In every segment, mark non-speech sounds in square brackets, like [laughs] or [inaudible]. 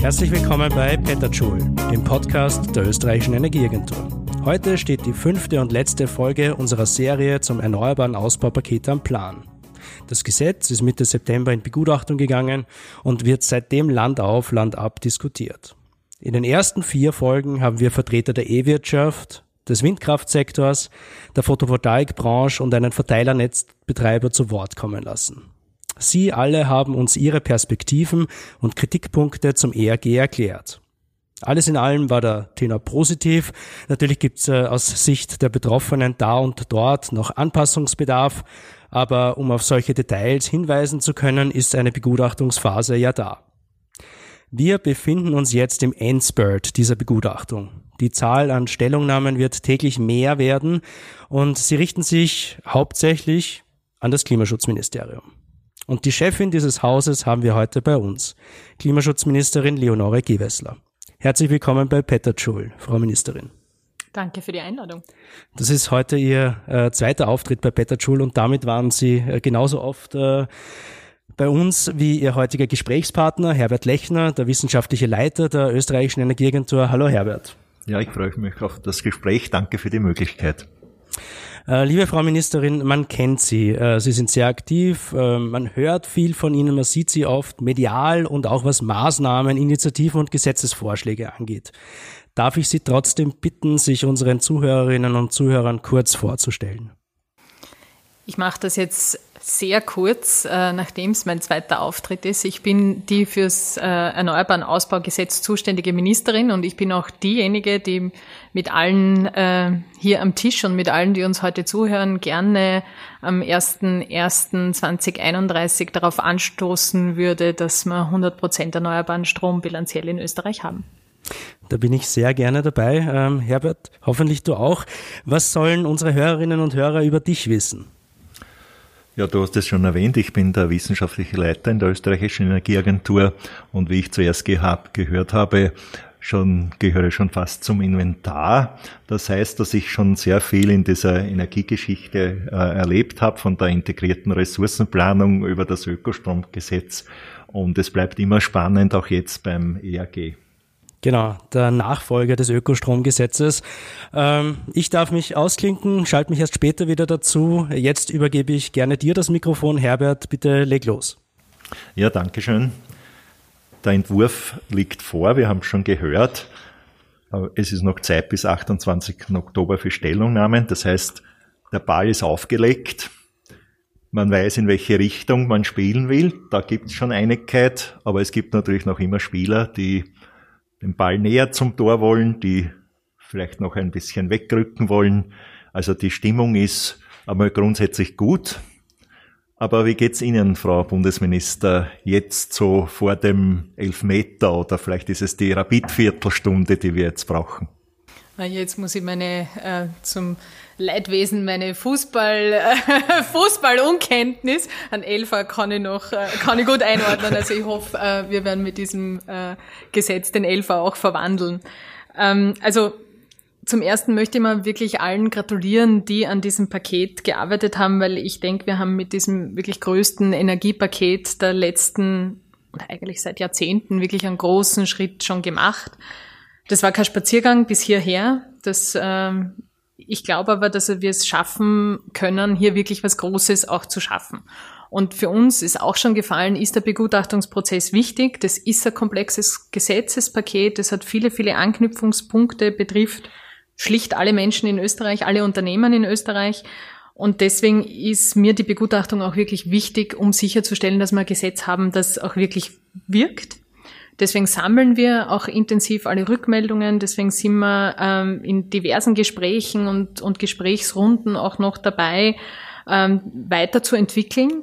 Herzlich willkommen bei Petterjoule, dem Podcast der österreichischen Energieagentur. Heute steht die fünfte und letzte Folge unserer Serie zum erneuerbaren Ausbaupaket am Plan. Das Gesetz ist Mitte September in Begutachtung gegangen und wird seitdem Land auf, Land ab diskutiert. In den ersten vier Folgen haben wir Vertreter der E-Wirtschaft, des Windkraftsektors, der Photovoltaikbranche und einen Verteilernetzbetreiber zu Wort kommen lassen. Sie alle haben uns ihre Perspektiven und Kritikpunkte zum ERG erklärt. Alles in allem war der Tenor positiv. Natürlich gibt es äh, aus Sicht der Betroffenen da und dort noch Anpassungsbedarf, aber um auf solche Details hinweisen zu können, ist eine Begutachtungsphase ja da. Wir befinden uns jetzt im Endspurt dieser Begutachtung. Die Zahl an Stellungnahmen wird täglich mehr werden und sie richten sich hauptsächlich an das Klimaschutzministerium. Und die Chefin dieses Hauses haben wir heute bei uns, Klimaschutzministerin Leonore Gewessler. Herzlich willkommen bei Petterschul, Frau Ministerin. Danke für die Einladung. Das ist heute Ihr äh, zweiter Auftritt bei Petterschul und damit waren Sie äh, genauso oft äh, bei uns wie Ihr heutiger Gesprächspartner Herbert Lechner, der wissenschaftliche Leiter der österreichischen Energieagentur. Hallo Herbert. Ja, ich freue mich auf das Gespräch. Danke für die Möglichkeit. Äh, liebe Frau Ministerin, man kennt Sie. Äh, Sie sind sehr aktiv. Äh, man hört viel von Ihnen. Man sieht Sie oft medial und auch was Maßnahmen, Initiativen und Gesetzesvorschläge angeht. Darf ich Sie trotzdem bitten, sich unseren Zuhörerinnen und Zuhörern kurz vorzustellen? Ich mache das jetzt sehr kurz, äh, nachdem es mein zweiter Auftritt ist. Ich bin die fürs äh, Erneuerbaren Ausbaugesetz zuständige Ministerin und ich bin auch diejenige, die mit allen äh, hier am Tisch und mit allen, die uns heute zuhören, gerne am 01.01.2031 darauf anstoßen würde, dass wir 100 Prozent erneuerbaren Strom bilanziell in Österreich haben. Da bin ich sehr gerne dabei. Ähm, Herbert, hoffentlich du auch. Was sollen unsere Hörerinnen und Hörer über dich wissen? Ja, du hast es schon erwähnt, ich bin der wissenschaftliche Leiter in der österreichischen Energieagentur und wie ich zuerst gehabt, gehört habe, schon, gehöre schon fast zum Inventar. Das heißt, dass ich schon sehr viel in dieser Energiegeschichte äh, erlebt habe, von der integrierten Ressourcenplanung über das Ökostromgesetz. Und es bleibt immer spannend, auch jetzt beim EAG. Genau, der Nachfolger des Ökostromgesetzes. Ähm, ich darf mich ausklinken, schalte mich erst später wieder dazu. Jetzt übergebe ich gerne dir das Mikrofon. Herbert, bitte leg los. Ja, danke schön. Der Entwurf liegt vor, wir haben es schon gehört. Es ist noch Zeit bis 28. Oktober für Stellungnahmen. Das heißt, der Ball ist aufgelegt. Man weiß, in welche Richtung man spielen will. Da gibt es schon Einigkeit, aber es gibt natürlich noch immer Spieler, die den Ball näher zum Tor wollen, die vielleicht noch ein bisschen wegrücken wollen. Also die Stimmung ist einmal grundsätzlich gut. Aber wie geht's Ihnen, Frau Bundesminister, jetzt so vor dem Elfmeter oder vielleicht ist es die Rapid-Viertelstunde, die wir jetzt brauchen? Jetzt muss ich meine äh, zum Leidwesen meine Fußball äh, [laughs] Fußballunkenntnis an Elfer kann ich noch äh, kann ich gut einordnen. Also ich hoffe, äh, wir werden mit diesem äh, Gesetz den Elfer auch verwandeln. Ähm, also zum ersten möchte ich mal wirklich allen gratulieren, die an diesem Paket gearbeitet haben, weil ich denke, wir haben mit diesem wirklich größten Energiepaket der letzten oder eigentlich seit Jahrzehnten wirklich einen großen Schritt schon gemacht. Das war kein Spaziergang bis hierher. Das, ähm, ich glaube aber, dass wir es schaffen können, hier wirklich was Großes auch zu schaffen. Und für uns ist auch schon gefallen, ist der Begutachtungsprozess wichtig. Das ist ein komplexes Gesetzespaket. Das hat viele, viele Anknüpfungspunkte, betrifft schlicht alle Menschen in Österreich, alle Unternehmen in Österreich. Und deswegen ist mir die Begutachtung auch wirklich wichtig, um sicherzustellen, dass wir ein Gesetz haben, das auch wirklich wirkt Deswegen sammeln wir auch intensiv alle Rückmeldungen. Deswegen sind wir ähm, in diversen Gesprächen und, und Gesprächsrunden auch noch dabei, ähm, weiterzuentwickeln.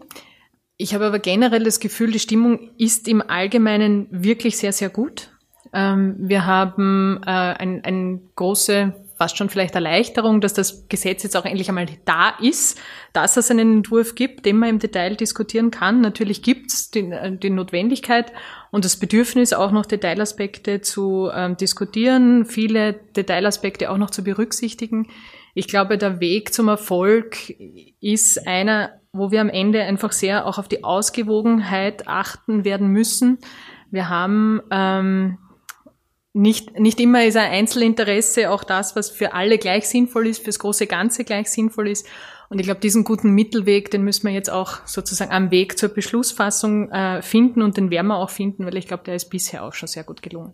Ich habe aber generell das Gefühl, die Stimmung ist im Allgemeinen wirklich sehr, sehr gut. Ähm, wir haben äh, ein, eine große fast schon vielleicht Erleichterung, dass das Gesetz jetzt auch endlich einmal da ist, dass es einen Entwurf gibt, den man im Detail diskutieren kann. Natürlich gibt es die, äh, die, Notwendigkeit und das Bedürfnis, auch noch Detailaspekte zu ähm, diskutieren, viele Detailaspekte auch noch zu berücksichtigen. Ich glaube, der Weg zum Erfolg ist einer, wo wir am Ende einfach sehr auch auf die Ausgewogenheit achten werden müssen. Wir haben ähm, nicht, nicht immer ist ein Einzelinteresse auch das, was für alle gleich sinnvoll ist, fürs große Ganze gleich sinnvoll ist. Und ich glaube, diesen guten Mittelweg, den müssen wir jetzt auch sozusagen am Weg zur Beschlussfassung äh, finden und den werden wir auch finden, weil ich glaube, der ist bisher auch schon sehr gut gelungen.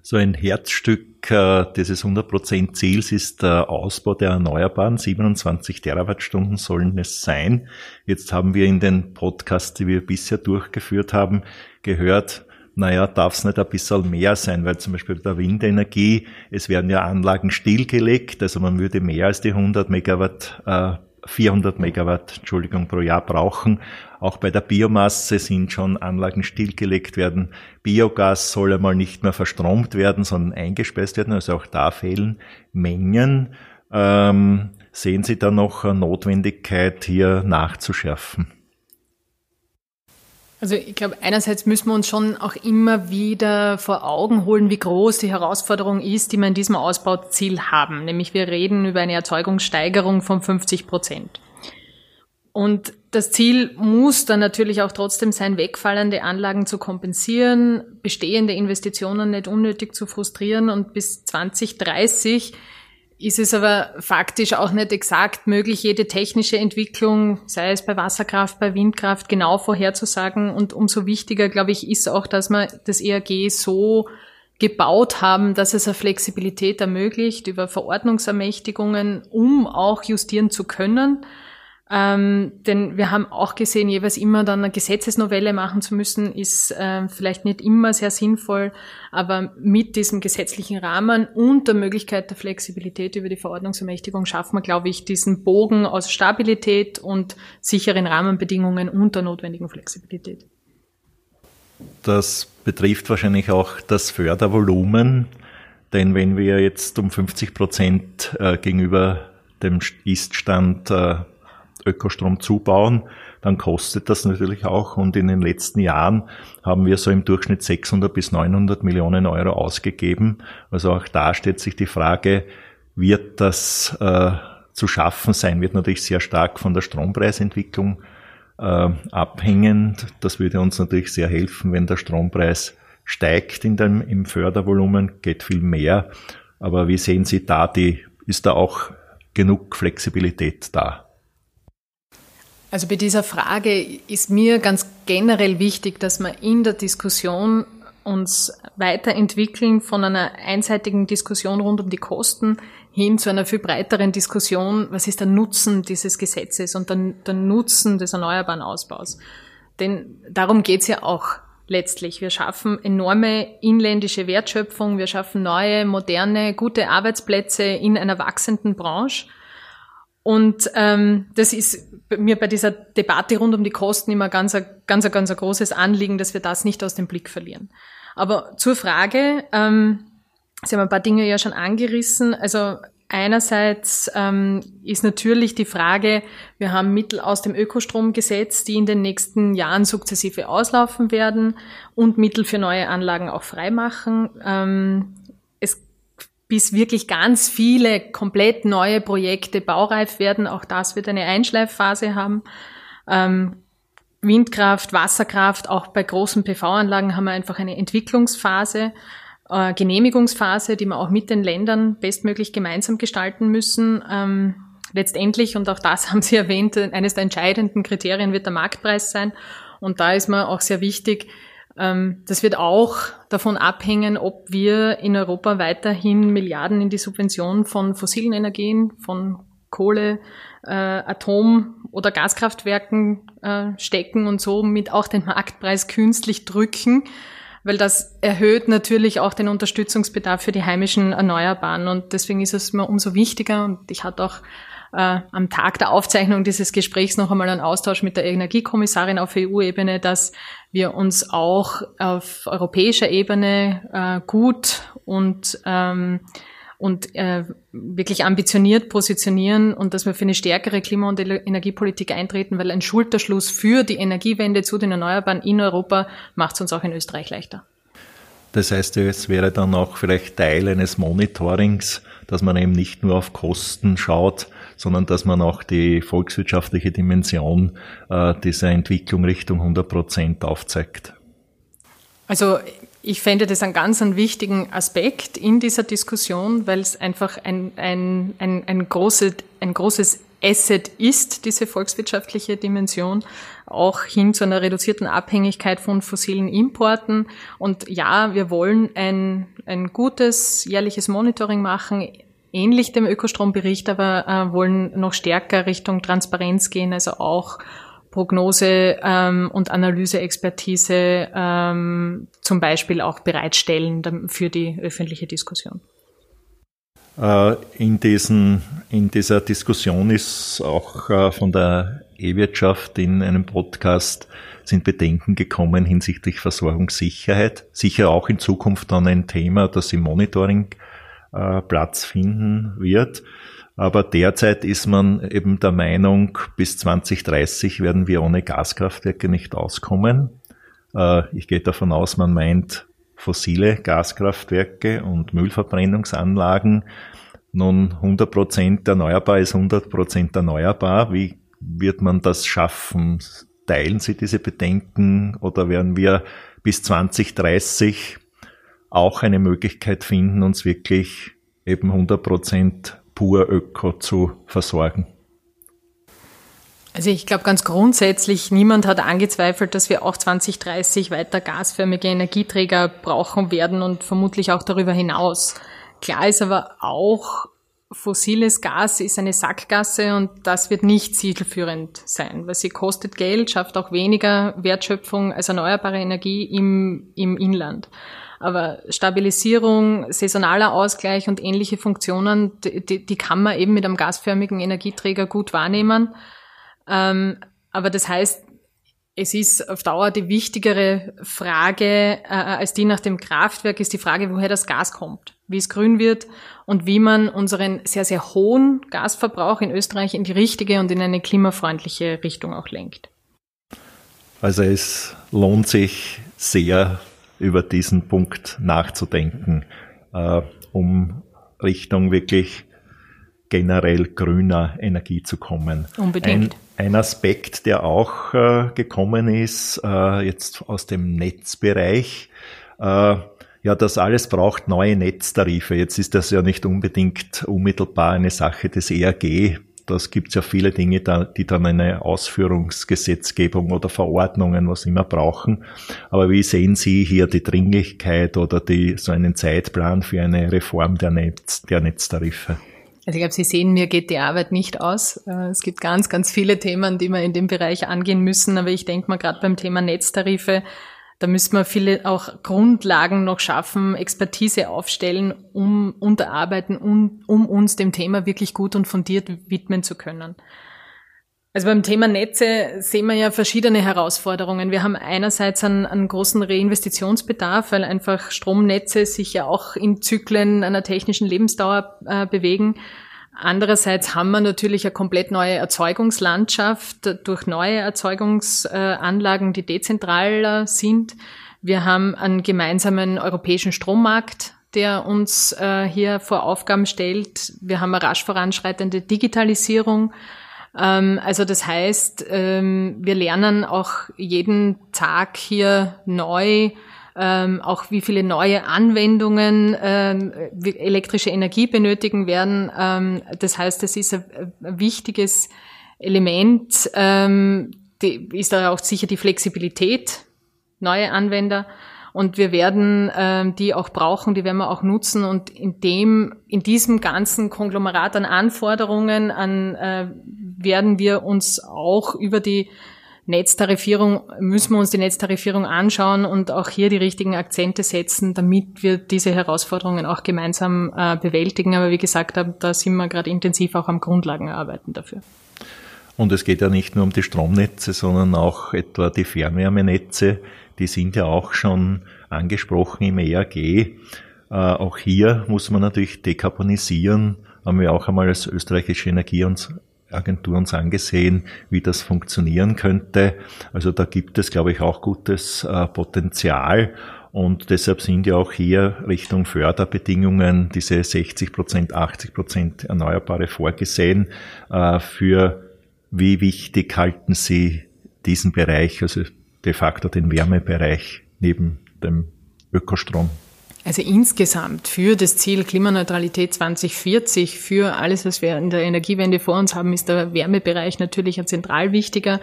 So ein Herzstück äh, dieses 100% Ziels ist der Ausbau der Erneuerbaren. 27 Terawattstunden sollen es sein. Jetzt haben wir in den Podcasts, die wir bisher durchgeführt haben, gehört, naja, darf es nicht ein bisschen mehr sein, weil zum Beispiel bei der Windenergie, es werden ja Anlagen stillgelegt, also man würde mehr als die 100 Megawatt, äh, 400 Megawatt, Entschuldigung, pro Jahr brauchen. Auch bei der Biomasse sind schon Anlagen stillgelegt werden. Biogas soll einmal nicht mehr verstromt werden, sondern eingespeist werden, also auch da fehlen Mengen. Ähm, sehen Sie da noch eine Notwendigkeit, hier nachzuschärfen? Also ich glaube, einerseits müssen wir uns schon auch immer wieder vor Augen holen, wie groß die Herausforderung ist, die wir in diesem Ausbauziel haben. Nämlich wir reden über eine Erzeugungssteigerung von 50 Prozent. Und das Ziel muss dann natürlich auch trotzdem sein, wegfallende Anlagen zu kompensieren, bestehende Investitionen nicht unnötig zu frustrieren und bis 2030 ist es aber faktisch auch nicht exakt möglich, jede technische Entwicklung, sei es bei Wasserkraft, bei Windkraft, genau vorherzusagen. Und umso wichtiger, glaube ich, ist auch, dass wir das ERG so gebaut haben, dass es eine Flexibilität ermöglicht über Verordnungsermächtigungen, um auch justieren zu können. Ähm, denn wir haben auch gesehen, jeweils immer dann eine Gesetzesnovelle machen zu müssen, ist äh, vielleicht nicht immer sehr sinnvoll, aber mit diesem gesetzlichen Rahmen und der Möglichkeit der Flexibilität über die Verordnungsermächtigung schaffen wir, glaube ich, diesen Bogen aus Stabilität und sicheren Rahmenbedingungen und der notwendigen Flexibilität. Das betrifft wahrscheinlich auch das Fördervolumen, denn wenn wir jetzt um 50 Prozent äh, gegenüber dem Iststand äh, Ökostrom zubauen, dann kostet das natürlich auch. Und in den letzten Jahren haben wir so im Durchschnitt 600 bis 900 Millionen Euro ausgegeben. Also auch da stellt sich die Frage, wird das äh, zu schaffen sein? Wird natürlich sehr stark von der Strompreisentwicklung äh, abhängen. Das würde uns natürlich sehr helfen, wenn der Strompreis steigt in dem, im Fördervolumen, geht viel mehr. Aber wie sehen Sie da die, ist da auch genug Flexibilität da? Also bei dieser Frage ist mir ganz generell wichtig, dass wir in der Diskussion uns weiterentwickeln von einer einseitigen Diskussion rund um die Kosten hin zu einer viel breiteren Diskussion, was ist der Nutzen dieses Gesetzes und der, der Nutzen des erneuerbaren Ausbaus. Denn darum geht's ja auch letztlich. Wir schaffen enorme inländische Wertschöpfung, wir schaffen neue, moderne, gute Arbeitsplätze in einer wachsenden Branche. Und ähm, das ist mir bei dieser Debatte rund um die Kosten immer ganz, ganz, ganz ein großes Anliegen, dass wir das nicht aus dem Blick verlieren. Aber zur Frage, ähm, Sie haben ein paar Dinge ja schon angerissen. Also einerseits ähm, ist natürlich die Frage, wir haben Mittel aus dem Ökostromgesetz, die in den nächsten Jahren sukzessive auslaufen werden und Mittel für neue Anlagen auch freimachen. Ähm, bis wirklich ganz viele komplett neue Projekte baureif werden. Auch das wird eine Einschleifphase haben. Ähm, Windkraft, Wasserkraft, auch bei großen PV-Anlagen haben wir einfach eine Entwicklungsphase, äh, Genehmigungsphase, die wir auch mit den Ländern bestmöglich gemeinsam gestalten müssen. Ähm, letztendlich, und auch das [laughs] haben Sie erwähnt, eines der entscheidenden Kriterien wird der Marktpreis sein. Und da ist mir auch sehr wichtig, das wird auch davon abhängen, ob wir in Europa weiterhin Milliarden in die Subvention von fossilen Energien, von Kohle, äh, Atom- oder Gaskraftwerken äh, stecken und somit auch den Marktpreis künstlich drücken, weil das erhöht natürlich auch den Unterstützungsbedarf für die heimischen Erneuerbaren. Und deswegen ist es mir umso wichtiger, und ich hatte auch äh, am Tag der Aufzeichnung dieses Gesprächs noch einmal einen Austausch mit der Energiekommissarin auf EU-Ebene, dass wir uns auch auf europäischer Ebene äh, gut und ähm, und äh, wirklich ambitioniert positionieren und dass wir für eine stärkere Klima- und Energiepolitik eintreten, weil ein Schulterschluss für die Energiewende zu den Erneuerbaren in Europa macht es uns auch in Österreich leichter. Das heißt, es wäre dann auch vielleicht Teil eines Monitorings, dass man eben nicht nur auf Kosten schaut, sondern dass man auch die volkswirtschaftliche Dimension äh, dieser Entwicklung Richtung 100 Prozent aufzeigt. Also ich fände das einen ganz einen wichtigen Aspekt in dieser Diskussion, weil es einfach ein, ein, ein, ein, großes, ein großes Asset ist, diese volkswirtschaftliche Dimension, auch hin zu einer reduzierten Abhängigkeit von fossilen Importen. Und ja, wir wollen ein, ein gutes jährliches Monitoring machen, ähnlich dem Ökostrombericht, aber äh, wollen noch stärker Richtung Transparenz gehen, also auch Prognose ähm, und Analyseexpertise ähm, zum Beispiel auch bereitstellen für die öffentliche Diskussion. Äh, in, diesen, in dieser Diskussion ist auch äh, von der E-Wirtschaft in einem Podcast sind Bedenken gekommen hinsichtlich Versorgungssicherheit. Sicher auch in Zukunft dann ein Thema, das im Monitoring äh, Platz finden wird. Aber derzeit ist man eben der Meinung, bis 2030 werden wir ohne Gaskraftwerke nicht auskommen. Äh, ich gehe davon aus, man meint fossile Gaskraftwerke und Müllverbrennungsanlagen. Nun 100 Prozent erneuerbar ist 100 Prozent erneuerbar. Wie wird man das schaffen? Teilen Sie diese Bedenken oder werden wir bis 2030 auch eine Möglichkeit finden, uns wirklich eben 100 Prozent pur öko zu versorgen. Also ich glaube ganz grundsätzlich, niemand hat angezweifelt, dass wir auch 2030 weiter gasförmige Energieträger brauchen werden und vermutlich auch darüber hinaus. Klar ist aber auch, fossiles Gas ist eine Sackgasse und das wird nicht zielführend sein, weil sie kostet Geld, schafft auch weniger Wertschöpfung als erneuerbare Energie im, im Inland. Aber Stabilisierung, saisonaler Ausgleich und ähnliche Funktionen, die, die kann man eben mit einem gasförmigen Energieträger gut wahrnehmen. Ähm, aber das heißt, es ist auf Dauer die wichtigere Frage äh, als die nach dem Kraftwerk, ist die Frage, woher das Gas kommt, wie es grün wird und wie man unseren sehr, sehr hohen Gasverbrauch in Österreich in die richtige und in eine klimafreundliche Richtung auch lenkt. Also es lohnt sich sehr, über diesen Punkt nachzudenken, äh, um Richtung wirklich generell grüner Energie zu kommen. Unbedingt. Ein, ein Aspekt, der auch äh, gekommen ist, äh, jetzt aus dem Netzbereich, äh, ja, das alles braucht neue Netztarife. Jetzt ist das ja nicht unbedingt unmittelbar eine Sache des ERG, das gibt es ja viele Dinge, die dann eine Ausführungsgesetzgebung oder Verordnungen, was immer brauchen. Aber wie sehen Sie hier die Dringlichkeit oder die, so einen Zeitplan für eine Reform der, Netz, der Netztarife? Also ich glaube, Sie sehen, mir geht die Arbeit nicht aus. Äh, es gibt ganz, ganz viele Themen, die wir in dem Bereich angehen müssen. Aber ich denke mal, gerade beim Thema Netztarife da müssen wir viele auch Grundlagen noch schaffen, Expertise aufstellen, um unterarbeiten, um, um uns dem Thema wirklich gut und fundiert widmen zu können. Also beim Thema Netze sehen wir ja verschiedene Herausforderungen. Wir haben einerseits einen, einen, großen Reinvestitionsbedarf, weil einfach Stromnetze sich ja auch in Zyklen einer technischen Lebensdauer äh, bewegen. Andererseits haben wir natürlich eine komplett neue Erzeugungslandschaft durch neue Erzeugungsanlagen, die dezentraler sind. Wir haben einen gemeinsamen europäischen Strommarkt, der uns äh, hier vor Aufgaben stellt. Wir haben eine rasch voranschreitende Digitalisierung. Ähm, also das heißt, ähm, wir lernen auch jeden Tag hier neu, ähm, auch wie viele neue Anwendungen äh, elektrische Energie benötigen werden. Ähm, das heißt, es ist ein, ein wichtiges Element, ähm, die, ist da auch sicher die Flexibilität, neue Anwender. Und wir werden ähm, die auch brauchen, die werden wir auch nutzen. Und in dem, in diesem ganzen Konglomerat an Anforderungen an, äh, werden wir uns auch über die Netztarifierung müssen wir uns die Netztarifierung anschauen und auch hier die richtigen Akzente setzen, damit wir diese Herausforderungen auch gemeinsam äh, bewältigen. Aber wie gesagt, da, sind wir gerade intensiv auch am Grundlagenarbeiten dafür. Und es geht ja nicht nur um die Stromnetze, sondern auch etwa die Fernwärmenetze. Die sind ja auch schon angesprochen im ERG. auch hier muss man natürlich dekarbonisieren. Haben wir auch einmal als österreichische Energieagentur uns angesehen, wie das funktionieren könnte. Also da gibt es, glaube ich, auch gutes Potenzial. Und deshalb sind ja auch hier Richtung Förderbedingungen diese 60 Prozent, 80 Prozent Erneuerbare vorgesehen. Äh, für wie wichtig halten Sie diesen Bereich, also de facto den Wärmebereich neben dem Ökostrom? Also insgesamt für das Ziel Klimaneutralität 2040, für alles, was wir in der Energiewende vor uns haben, ist der Wärmebereich natürlich ein zentral wichtiger.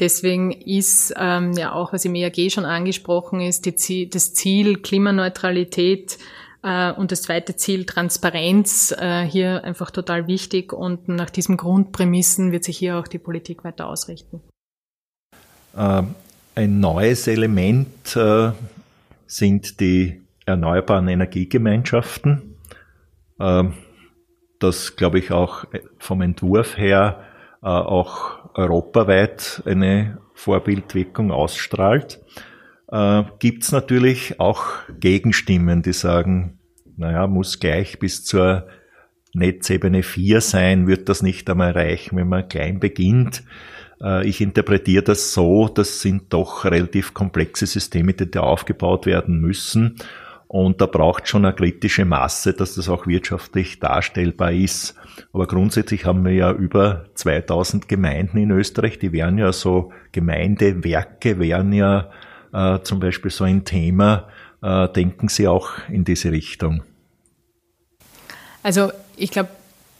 Deswegen ist ähm, ja auch, was im EAG schon angesprochen ist, die, das Ziel Klimaneutralität äh, und das zweite Ziel Transparenz äh, hier einfach total wichtig. Und nach diesen Grundprämissen wird sich hier auch die Politik weiter ausrichten. Ähm, ein neues Element äh, sind die erneuerbaren Energiegemeinschaften. Ähm, das, glaube ich, auch vom Entwurf her äh, auch europaweit eine Vorbildwirkung ausstrahlt, äh, gibt es natürlich auch Gegenstimmen, die sagen, naja, muss gleich bis zur Netzebene 4 sein, wird das nicht einmal reichen, wenn man klein beginnt. Äh, ich interpretiere das so, das sind doch relativ komplexe Systeme, die da aufgebaut werden müssen. Und da braucht schon eine kritische Masse, dass das auch wirtschaftlich darstellbar ist. Aber grundsätzlich haben wir ja über 2000 Gemeinden in Österreich, die wären ja so Gemeindewerke, wären ja äh, zum Beispiel so ein Thema. Äh, denken Sie auch in diese Richtung? Also ich glaube,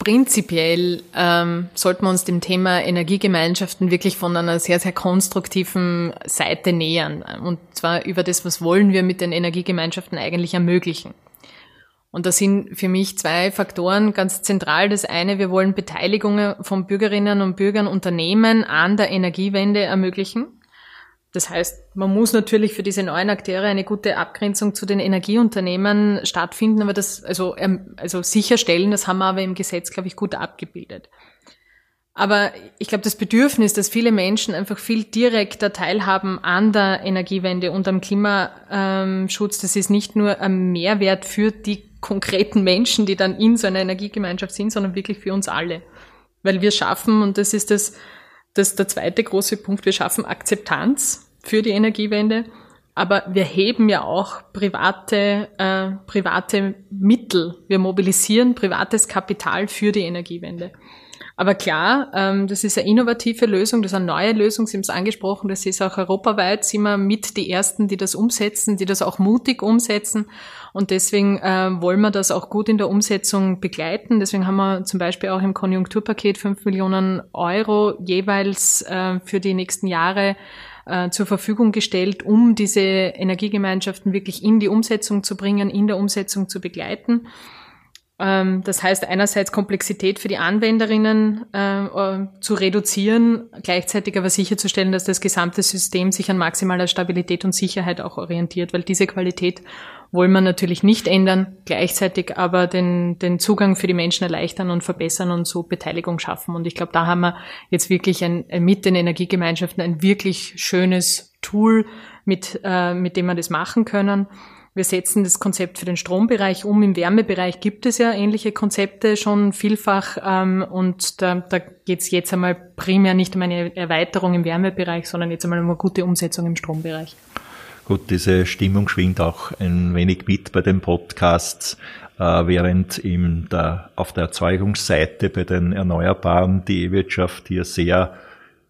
prinzipiell ähm, sollten wir uns dem Thema Energiegemeinschaften wirklich von einer sehr, sehr konstruktiven Seite nähern. Und zwar über das, was wollen wir mit den Energiegemeinschaften eigentlich ermöglichen. Und da sind für mich zwei Faktoren ganz zentral. Das eine, wir wollen Beteiligungen von Bürgerinnen und Bürgern, Unternehmen an der Energiewende ermöglichen. Das heißt, man muss natürlich für diese neuen Akteure eine gute Abgrenzung zu den Energieunternehmen stattfinden, aber das, also, ähm, also sicherstellen, das haben wir aber im Gesetz, glaube ich, gut abgebildet. Aber ich glaube, das Bedürfnis, dass viele Menschen einfach viel direkter teilhaben an der Energiewende und am Klimaschutz, das ist nicht nur ein Mehrwert für die konkreten Menschen, die dann in so einer Energiegemeinschaft sind, sondern wirklich für uns alle. Weil wir schaffen, und das ist das, das der zweite große Punkt, wir schaffen Akzeptanz für die Energiewende, aber wir heben ja auch private, äh, private Mittel. Wir mobilisieren privates Kapital für die Energiewende. Aber klar, ähm, das ist eine innovative Lösung, das ist eine neue Lösung. Sie haben es angesprochen, das ist auch europaweit, sind wir mit die Ersten, die das umsetzen, die das auch mutig umsetzen. Und deswegen äh, wollen wir das auch gut in der Umsetzung begleiten. Deswegen haben wir zum Beispiel auch im Konjunkturpaket fünf Millionen Euro jeweils äh, für die nächsten Jahre äh, zur Verfügung gestellt, um diese Energiegemeinschaften wirklich in die Umsetzung zu bringen, in der Umsetzung zu begleiten. Ähm, das heißt einerseits Komplexität für die Anwenderinnen äh, äh, zu reduzieren, gleichzeitig aber sicherzustellen, dass das gesamte System sich an maximaler Stabilität und Sicherheit auch orientiert, weil diese Qualität wollen wir natürlich nicht ändern, gleichzeitig aber den, den Zugang für die Menschen erleichtern und verbessern und so Beteiligung schaffen. Und ich glaube, da haben wir jetzt wirklich ein, mit den Energiegemeinschaften ein wirklich schönes Tool, mit, äh, mit dem wir das machen können. Wir setzen das Konzept für den Strombereich um. Im Wärmebereich gibt es ja ähnliche Konzepte schon vielfach. Ähm, und da, da geht es jetzt einmal primär nicht um eine Erweiterung im Wärmebereich, sondern jetzt einmal um eine gute Umsetzung im Strombereich. Gut, diese Stimmung schwingt auch ein wenig mit bei den Podcasts, äh, während im der, auf der Erzeugungsseite bei den Erneuerbaren die E-Wirtschaft hier sehr,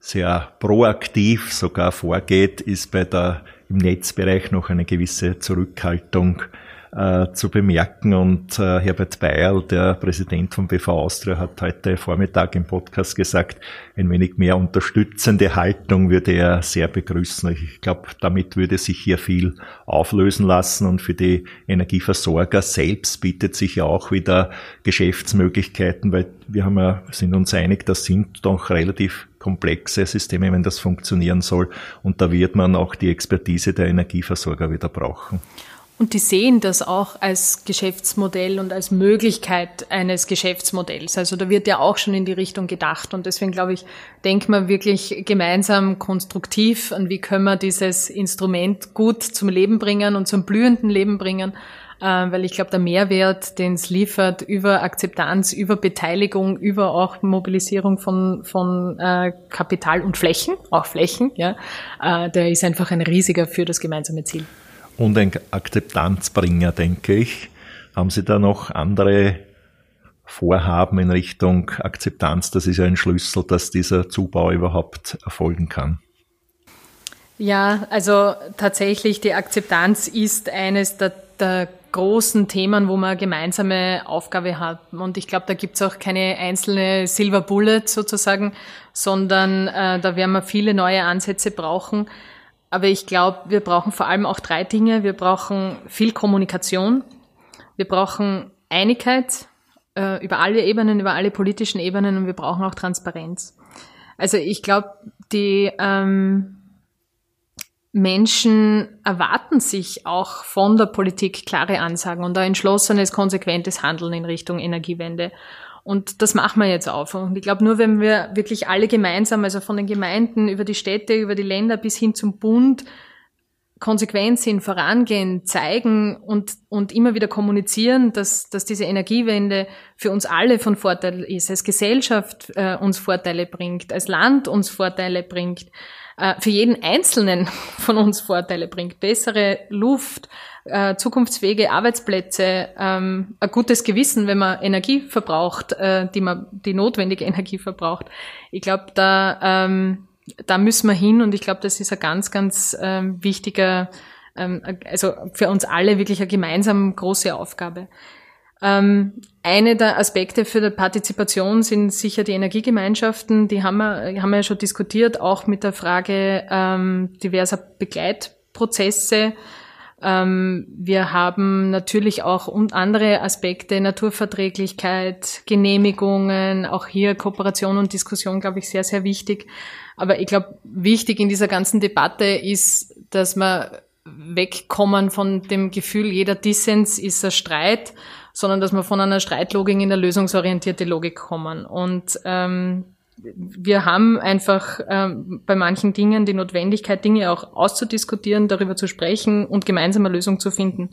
sehr proaktiv sogar vorgeht, ist bei der im Netzbereich noch eine gewisse Zurückhaltung äh, zu bemerken. Und äh, Herbert Bayerl, der Präsident von BV Austria, hat heute Vormittag im Podcast gesagt, ein wenig mehr unterstützende Haltung würde er sehr begrüßen. Ich glaube, damit würde sich hier viel auflösen lassen und für die Energieversorger selbst bietet sich ja auch wieder Geschäftsmöglichkeiten, weil wir haben ja, sind uns einig, das sind doch relativ komplexe Systeme, wenn das funktionieren soll. Und da wird man auch die Expertise der Energieversorger wieder brauchen. Und die sehen das auch als Geschäftsmodell und als Möglichkeit eines Geschäftsmodells. Also da wird ja auch schon in die Richtung gedacht. Und deswegen glaube ich, denken wir wirklich gemeinsam konstruktiv an, wie können wir dieses Instrument gut zum Leben bringen und zum blühenden Leben bringen. Äh, weil ich glaube, der Mehrwert, den es liefert über Akzeptanz, über Beteiligung, über auch Mobilisierung von, von äh, Kapital und Flächen, auch Flächen, ja, äh, der ist einfach ein riesiger für das gemeinsame Ziel. Und ein Akzeptanzbringer, denke ich. Haben Sie da noch andere Vorhaben in Richtung Akzeptanz? Das ist ja ein Schlüssel, dass dieser Zubau überhaupt erfolgen kann. Ja, also tatsächlich die Akzeptanz ist eines der, der großen Themen, wo man gemeinsame Aufgabe hat. Und ich glaube, da gibt's auch keine einzelne Silver Bullet sozusagen, sondern äh, da werden wir viele neue Ansätze brauchen. Aber ich glaube, wir brauchen vor allem auch drei Dinge. Wir brauchen viel Kommunikation, wir brauchen Einigkeit äh, über alle Ebenen, über alle politischen Ebenen und wir brauchen auch Transparenz. Also ich glaube, die ähm, Menschen erwarten sich auch von der Politik klare Ansagen und ein entschlossenes, konsequentes Handeln in Richtung Energiewende. Und das machen wir jetzt auf. Und ich glaube, nur wenn wir wirklich alle gemeinsam, also von den Gemeinden über die Städte, über die Länder bis hin zum Bund, konsequent sind, vorangehen, zeigen und, und immer wieder kommunizieren, dass, dass diese Energiewende für uns alle von Vorteil ist, als Gesellschaft äh, uns Vorteile bringt, als Land uns Vorteile bringt, für jeden Einzelnen [laughs] von uns Vorteile bringt. Bessere Luft, äh, zukunftsfähige Arbeitsplätze, ähm, ein gutes Gewissen, wenn man Energie verbraucht, äh, die man die notwendige [laughs] Energie verbraucht. Ich glaube, da ähm, da müssen wir hin und ich glaube, das ist ein ganz, ganz ähm, wichtiger, also für uns alle wirklich eine gemeinsam große Aufgabe. Ähm, eine der Aspekte für die Partizipation sind sicher die Energiegemeinschaften. Die haben wir, haben wir ja schon diskutiert, auch mit der Frage ähm, diverser Begleitprozesse. Ähm, wir haben natürlich auch andere Aspekte, Naturverträglichkeit, Genehmigungen, auch hier Kooperation und Diskussion, glaube ich, sehr, sehr wichtig. Aber ich glaube, wichtig in dieser ganzen Debatte ist, dass wir wegkommen von dem Gefühl, jeder Dissens ist ein Streit, sondern dass wir von einer Streitlogik in eine lösungsorientierte Logik kommen. Und ähm, wir haben einfach ähm, bei manchen Dingen die Notwendigkeit, Dinge auch auszudiskutieren, darüber zu sprechen und gemeinsam eine Lösung zu finden.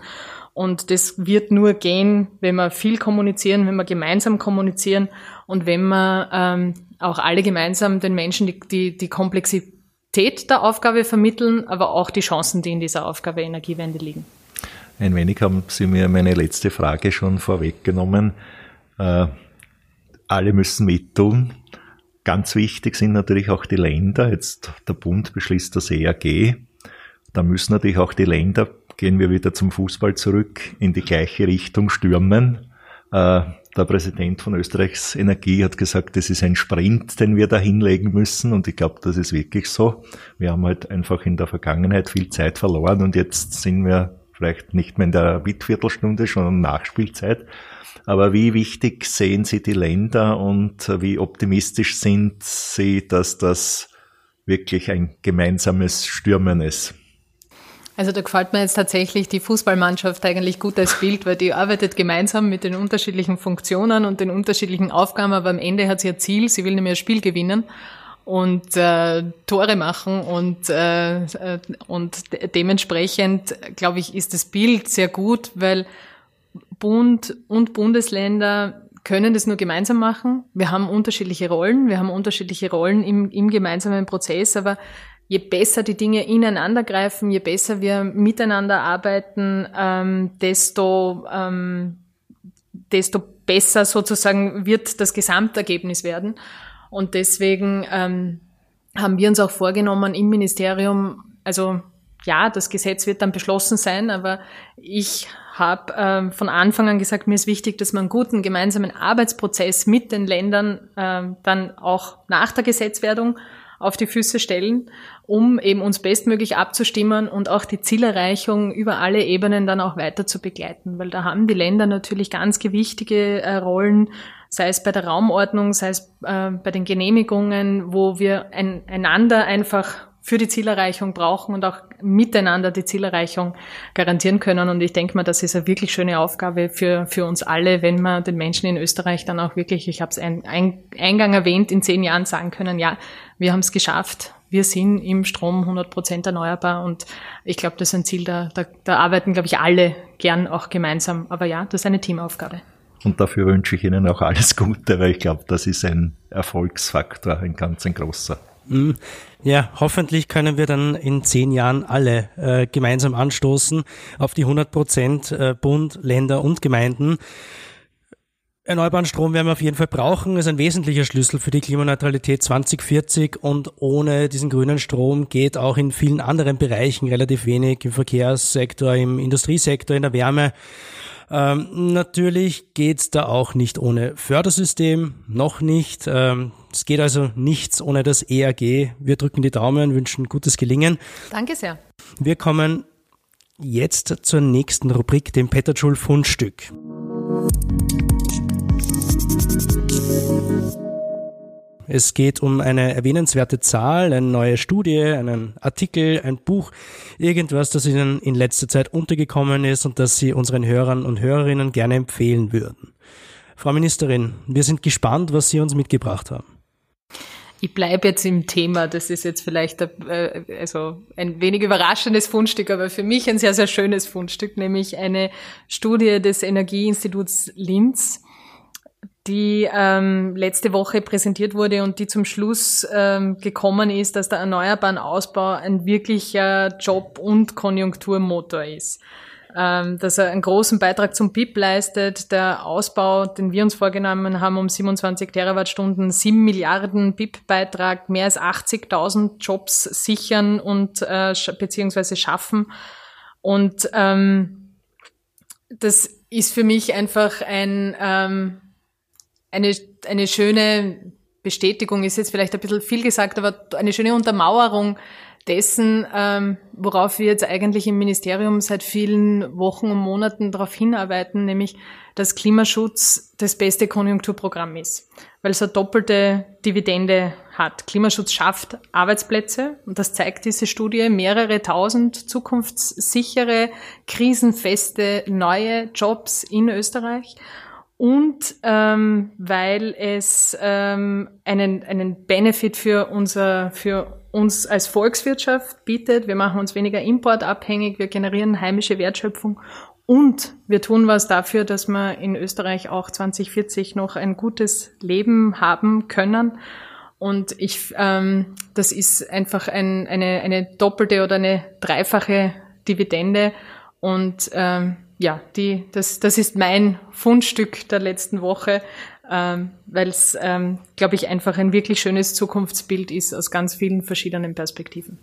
Und das wird nur gehen, wenn wir viel kommunizieren, wenn wir gemeinsam kommunizieren und wenn wir ähm, auch alle gemeinsam den Menschen die, die, die Komplexität der Aufgabe vermitteln, aber auch die Chancen, die in dieser Aufgabe Energiewende liegen. Ein wenig haben Sie mir meine letzte Frage schon vorweggenommen. Äh, alle müssen mittun. Ganz wichtig sind natürlich auch die Länder. Jetzt der Bund beschließt das EAG. Da müssen natürlich auch die Länder, gehen wir wieder zum Fußball zurück, in die gleiche Richtung stürmen. Äh, der Präsident von Österreichs Energie hat gesagt, das ist ein Sprint, den wir da hinlegen müssen. Und ich glaube, das ist wirklich so. Wir haben halt einfach in der Vergangenheit viel Zeit verloren und jetzt sind wir vielleicht nicht mehr in der Mitviertelstunde, in Nachspielzeit. Aber wie wichtig sehen Sie die Länder und wie optimistisch sind Sie, dass das wirklich ein gemeinsames Stürmen ist? Also da gefällt mir jetzt tatsächlich die Fußballmannschaft eigentlich gut als Bild, weil die arbeitet gemeinsam mit den unterschiedlichen Funktionen und den unterschiedlichen Aufgaben, aber am Ende hat sie ein Ziel, sie will nämlich ein Spiel gewinnen und äh, Tore machen und, äh, und dementsprechend, glaube ich, ist das Bild sehr gut, weil Bund und Bundesländer können das nur gemeinsam machen. Wir haben unterschiedliche Rollen, wir haben unterschiedliche Rollen im, im gemeinsamen Prozess, aber je besser die Dinge ineinander greifen, je besser wir miteinander arbeiten, ähm, desto, ähm, desto besser sozusagen wird das Gesamtergebnis werden. Und deswegen ähm, haben wir uns auch vorgenommen im Ministerium, also ja, das Gesetz wird dann beschlossen sein, aber ich habe ähm, von Anfang an gesagt, mir ist wichtig, dass wir einen guten gemeinsamen Arbeitsprozess mit den Ländern ähm, dann auch nach der Gesetzwerdung auf die Füße stellen, um eben uns bestmöglich abzustimmen und auch die Zielerreichung über alle Ebenen dann auch weiter zu begleiten, weil da haben die Länder natürlich ganz gewichtige äh, Rollen, sei es bei der Raumordnung, sei es äh, bei den Genehmigungen, wo wir ein, einander einfach für die Zielerreichung brauchen und auch miteinander die Zielerreichung garantieren können. Und ich denke mal, das ist eine wirklich schöne Aufgabe für, für uns alle, wenn wir den Menschen in Österreich dann auch wirklich, ich habe es ein, ein, eingang erwähnt, in zehn Jahren sagen können, ja, wir haben es geschafft. Wir sind im Strom 100 Prozent erneuerbar und ich glaube, das ist ein Ziel, da, da, da arbeiten, glaube ich, alle gern auch gemeinsam. Aber ja, das ist eine Teamaufgabe. Und dafür wünsche ich Ihnen auch alles Gute, weil ich glaube, das ist ein Erfolgsfaktor, ein ganz ein großer. Mm, ja, hoffentlich können wir dann in zehn Jahren alle äh, gemeinsam anstoßen auf die 100 Prozent äh, Bund, Länder und Gemeinden. Erneuerbaren Strom werden wir auf jeden Fall brauchen, ist ein wesentlicher Schlüssel für die Klimaneutralität 2040 und ohne diesen grünen Strom geht auch in vielen anderen Bereichen relativ wenig, im Verkehrssektor, im Industriesektor, in der Wärme. Ähm, natürlich geht's da auch nicht ohne Fördersystem, noch nicht. Ähm, es geht also nichts ohne das ERG. Wir drücken die Daumen, wünschen gutes Gelingen. Danke sehr. Wir kommen jetzt zur nächsten Rubrik, dem Petterschul Es geht um eine erwähnenswerte Zahl, eine neue Studie, einen Artikel, ein Buch, irgendwas, das Ihnen in letzter Zeit untergekommen ist und das Sie unseren Hörern und Hörerinnen gerne empfehlen würden. Frau Ministerin, wir sind gespannt, was Sie uns mitgebracht haben. Ich bleibe jetzt im Thema. Das ist jetzt vielleicht äh, also ein wenig überraschendes Fundstück, aber für mich ein sehr, sehr schönes Fundstück, nämlich eine Studie des Energieinstituts Linz die ähm, letzte Woche präsentiert wurde und die zum Schluss ähm, gekommen ist, dass der erneuerbaren Ausbau ein wirklicher Job- und Konjunkturmotor ist. Ähm, dass er einen großen Beitrag zum BIP leistet. Der Ausbau, den wir uns vorgenommen haben, um 27 Terawattstunden, 7 Milliarden BIP-Beitrag, mehr als 80.000 Jobs sichern und äh, beziehungsweise schaffen. Und ähm, das ist für mich einfach ein ähm, eine, eine schöne Bestätigung ist jetzt vielleicht ein bisschen viel gesagt, aber eine schöne Untermauerung dessen, ähm, worauf wir jetzt eigentlich im Ministerium seit vielen Wochen und Monaten darauf hinarbeiten, nämlich dass Klimaschutz das beste Konjunkturprogramm ist, weil es eine doppelte Dividende hat. Klimaschutz schafft Arbeitsplätze und das zeigt diese Studie, mehrere tausend zukunftssichere, krisenfeste, neue Jobs in Österreich und ähm, weil es ähm, einen, einen Benefit für, unser, für uns als Volkswirtschaft bietet. Wir machen uns weniger importabhängig, wir generieren heimische Wertschöpfung und wir tun was dafür, dass wir in Österreich auch 2040 noch ein gutes Leben haben können. Und ich, ähm, das ist einfach ein, eine, eine doppelte oder eine dreifache Dividende. Und ähm, ja, die, das, das ist mein Fundstück der letzten Woche, ähm, weil es, ähm, glaube ich, einfach ein wirklich schönes Zukunftsbild ist aus ganz vielen verschiedenen Perspektiven.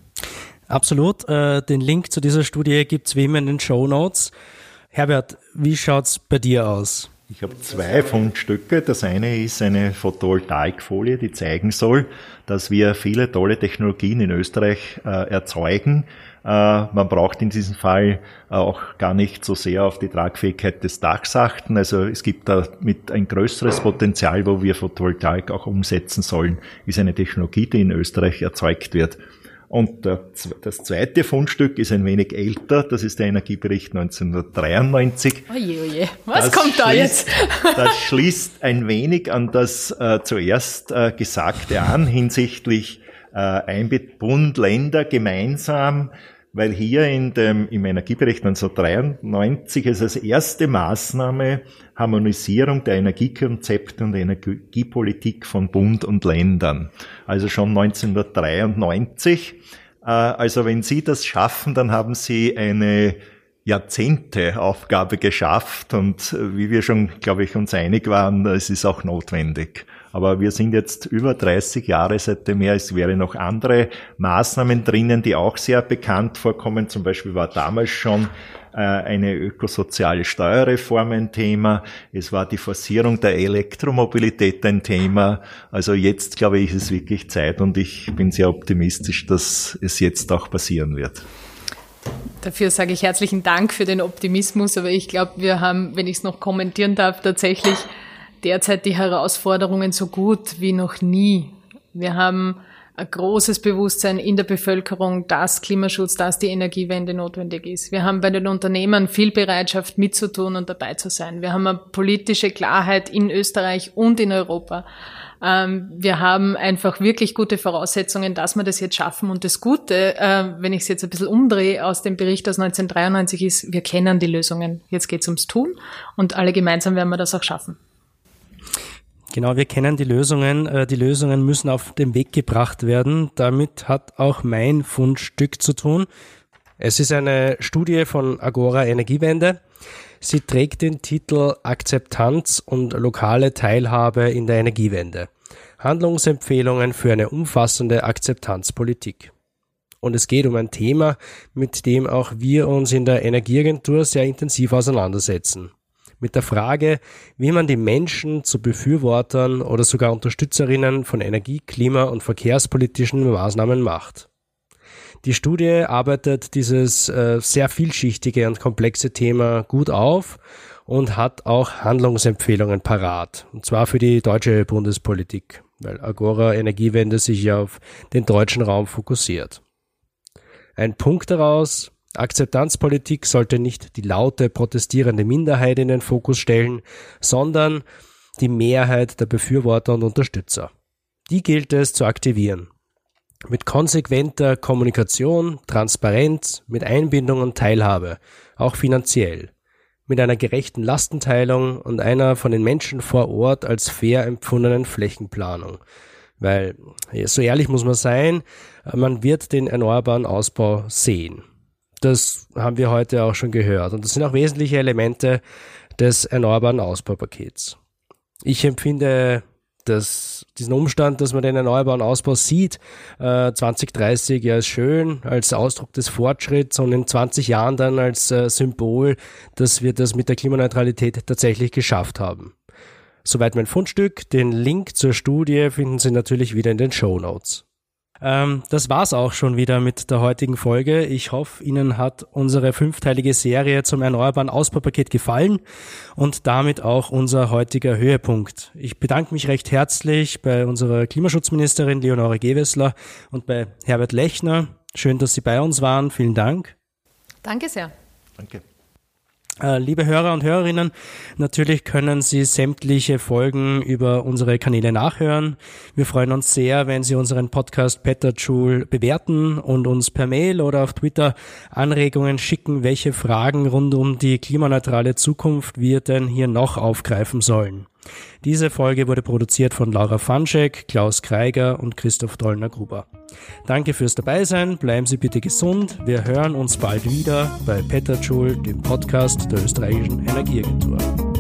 Absolut. Äh, den Link zu dieser Studie gibt's wie immer in den Show Notes. Herbert, wie schaut's bei dir aus? Ich habe zwei Fundstücke. Das eine ist eine Photovoltaikfolie, die zeigen soll, dass wir viele tolle Technologien in Österreich äh, erzeugen, äh, man braucht in diesem Fall auch gar nicht so sehr auf die Tragfähigkeit des Dachs achten. Also es gibt da mit ein größeres Potenzial, wo wir Photovoltaik auch umsetzen sollen, ist eine Technologie, die in Österreich erzeugt wird. Und das zweite Fundstück ist ein wenig älter, das ist der Energiebericht 1993. Oje, oje, was das kommt da jetzt? [laughs] das schließt ein wenig an das äh, zuerst äh, Gesagte an hinsichtlich äh, Bund, Länder gemeinsam weil hier in dem, im Energiebericht 1993 ist als erste Maßnahme Harmonisierung der Energiekonzepte und der Energiepolitik von Bund und Ländern. Also schon 1993. Äh, also wenn Sie das schaffen, dann haben Sie eine Jahrzehnte Aufgabe geschafft und äh, wie wir schon, glaube ich, uns einig waren, es ist auch notwendig. Aber wir sind jetzt über 30 Jahre seitdem her. Es wäre noch andere Maßnahmen drinnen, die auch sehr bekannt vorkommen. Zum Beispiel war damals schon äh, eine ökosoziale Steuerreform ein Thema. Es war die Forcierung der Elektromobilität ein Thema. Also jetzt, glaube ich, ist es wirklich Zeit und ich bin sehr optimistisch, dass es jetzt auch passieren wird. Dafür sage ich herzlichen Dank für den Optimismus, aber ich glaube, wir haben, wenn ich es noch kommentieren darf, tatsächlich derzeit die Herausforderungen so gut wie noch nie. Wir haben ein großes Bewusstsein in der Bevölkerung, dass Klimaschutz, dass die Energiewende notwendig ist. Wir haben bei den Unternehmen viel Bereitschaft mitzutun und dabei zu sein. Wir haben eine politische Klarheit in Österreich und in Europa. Ähm, wir haben einfach wirklich gute Voraussetzungen, dass wir das jetzt schaffen. Und das Gute, äh, wenn ich es jetzt ein bisschen umdrehe aus dem Bericht aus 1993 ist, wir kennen die Lösungen. Jetzt geht es ums Tun und alle gemeinsam werden wir das auch schaffen. Genau, wir kennen die Lösungen. Äh, die Lösungen müssen auf den Weg gebracht werden. Damit hat auch mein Fundstück zu tun. Es ist eine Studie von Agora Energiewende. Sie trägt den Titel Akzeptanz und lokale Teilhabe in der Energiewende. Handlungsempfehlungen für eine umfassende Akzeptanzpolitik. Und es geht um ein Thema, mit dem auch wir uns in der Energieagentur sehr intensiv auseinandersetzen mit der Frage, wie man die Menschen zu Befürwortern oder sogar Unterstützerinnen von Energie-, Klima- und verkehrspolitischen Maßnahmen macht. Die Studie arbeitet dieses äh, sehr vielschichtige und komplexe Thema gut auf und hat auch Handlungsempfehlungen parat, und zwar für die deutsche Bundespolitik, weil Agora Energiewende sich ja auf den deutschen Raum fokussiert. Ein Punkt daraus, Akzeptanzpolitik sollte nicht die laute protestierende Minderheit in den Fokus stellen, sondern die Mehrheit der Befürworter und Unterstützer. Die gilt es zu aktivieren. Mit konsequenter Kommunikation, Transparenz, mit Einbindung und Teilhabe, auch finanziell. Mit einer gerechten Lastenteilung und einer von den Menschen vor Ort als fair empfundenen Flächenplanung. Weil, so ehrlich muss man sein, man wird den erneuerbaren Ausbau sehen. Das haben wir heute auch schon gehört. Und das sind auch wesentliche Elemente des erneuerbaren Ausbaupakets. Ich empfinde das, diesen Umstand, dass man den erneuerbaren Ausbau sieht, äh, 2030 ja als schön, als Ausdruck des Fortschritts und in 20 Jahren dann als äh, Symbol, dass wir das mit der Klimaneutralität tatsächlich geschafft haben. Soweit mein Fundstück. Den Link zur Studie finden Sie natürlich wieder in den Show Notes. Ähm, das war's auch schon wieder mit der heutigen Folge. Ich hoffe, Ihnen hat unsere fünfteilige Serie zum erneuerbaren Ausbaupaket gefallen und damit auch unser heutiger Höhepunkt. Ich bedanke mich recht herzlich bei unserer Klimaschutzministerin Leonore Gewessler und bei Herbert Lechner. Schön, dass Sie bei uns waren. Vielen Dank. Danke sehr. Danke. Äh, liebe Hörer und Hörerinnen, natürlich können Sie sämtliche Folgen über unsere Kanäle nachhören. Wir freuen uns sehr, wenn Sie unseren Podcast Petterschul bewerten und uns per Mail oder auf Twitter Anregungen schicken, welche Fragen rund um die klimaneutrale Zukunft wir denn hier noch aufgreifen sollen. Diese Folge wurde produziert von Laura Fanschek, Klaus Kreiger und Christoph Dollner-Gruber. Danke fürs Dabeisein, bleiben Sie bitte gesund. Wir hören uns bald wieder bei Petterschul, dem Podcast der österreichischen Energieagentur.